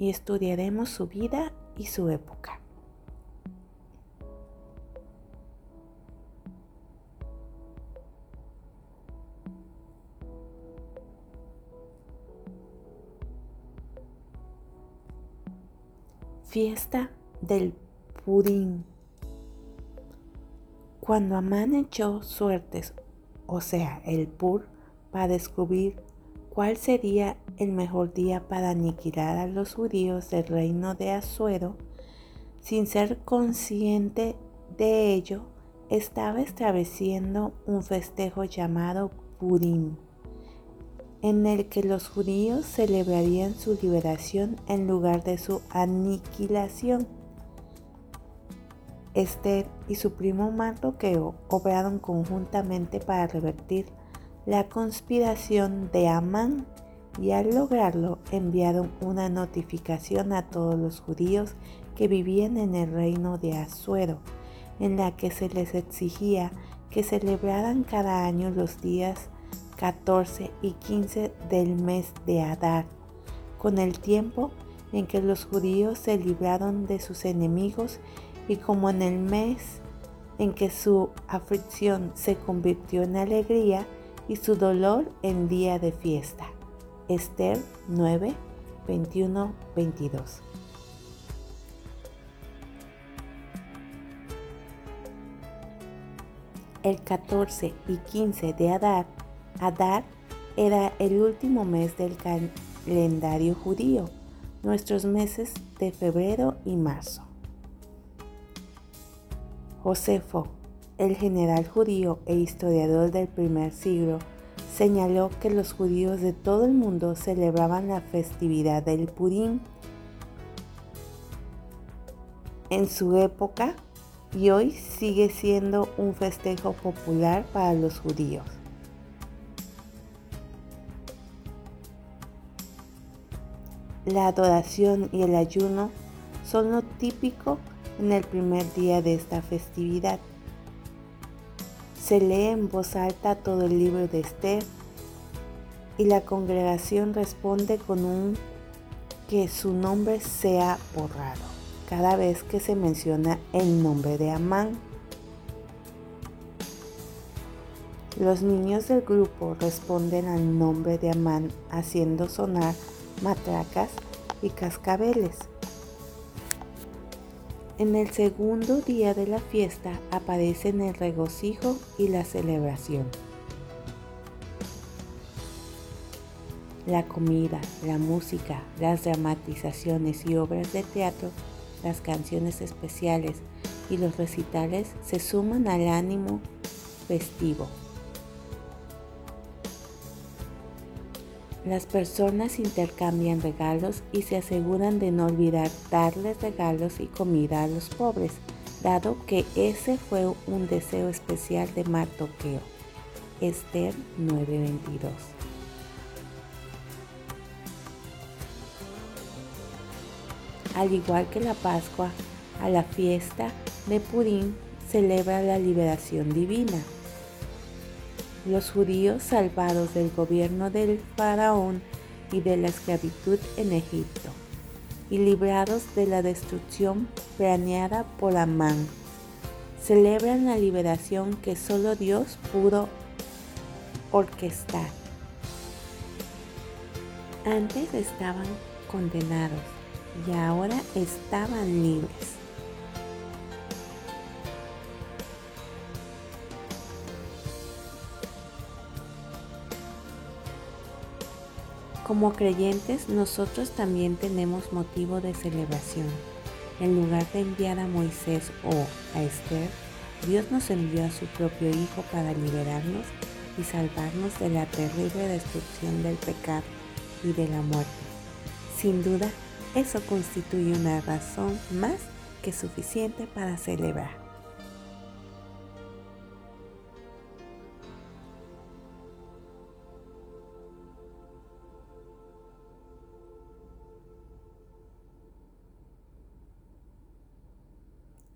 y estudiaremos su vida y su época. Fiesta del Purín. Cuando Amán echó suertes, o sea, el Pur, para descubrir cuál sería el mejor día para aniquilar a los judíos del reino de Asuero, sin ser consciente de ello, estaba estableciendo un festejo llamado Purim, en el que los judíos celebrarían su liberación en lugar de su aniquilación. Esther y su primo Mardoqueo obraron conjuntamente para revertir la conspiración de Amán y al lograrlo enviaron una notificación a todos los judíos que vivían en el reino de Asuero, en la que se les exigía que celebraran cada año los días 14 y 15 del mes de Adar, con el tiempo en que los judíos se libraron de sus enemigos y como en el mes en que su aflicción se convirtió en alegría y su dolor en día de fiesta. Esther 9, 21, 22. El 14 y 15 de Adar, Adar era el último mes del calendario judío, nuestros meses de febrero y marzo. Josefo, el general judío e historiador del primer siglo, señaló que los judíos de todo el mundo celebraban la festividad del Purim en su época y hoy sigue siendo un festejo popular para los judíos. La adoración y el ayuno son lo típico en el primer día de esta festividad. Se lee en voz alta todo el libro de Esther y la congregación responde con un que su nombre sea borrado cada vez que se menciona el nombre de Amán. Los niños del grupo responden al nombre de Amán haciendo sonar matracas y cascabeles. En el segundo día de la fiesta aparecen el regocijo y la celebración. La comida, la música, las dramatizaciones y obras de teatro, las canciones especiales y los recitales se suman al ánimo festivo. Las personas intercambian regalos y se aseguran de no olvidar darles regalos y comida a los pobres, dado que ese fue un deseo especial de Martoqueo. Esther 9:22. Al igual que la Pascua, a la fiesta de Purim celebra la liberación divina los judíos salvados del gobierno del faraón y de la esclavitud en Egipto, y librados de la destrucción planeada por Amán. Celebran la liberación que solo Dios pudo orquestar. Antes estaban condenados y ahora estaban libres. Como creyentes, nosotros también tenemos motivo de celebración. En lugar de enviar a Moisés o a Esther, Dios nos envió a su propio Hijo para liberarnos y salvarnos de la terrible destrucción del pecado y de la muerte. Sin duda, eso constituye una razón más que suficiente para celebrar.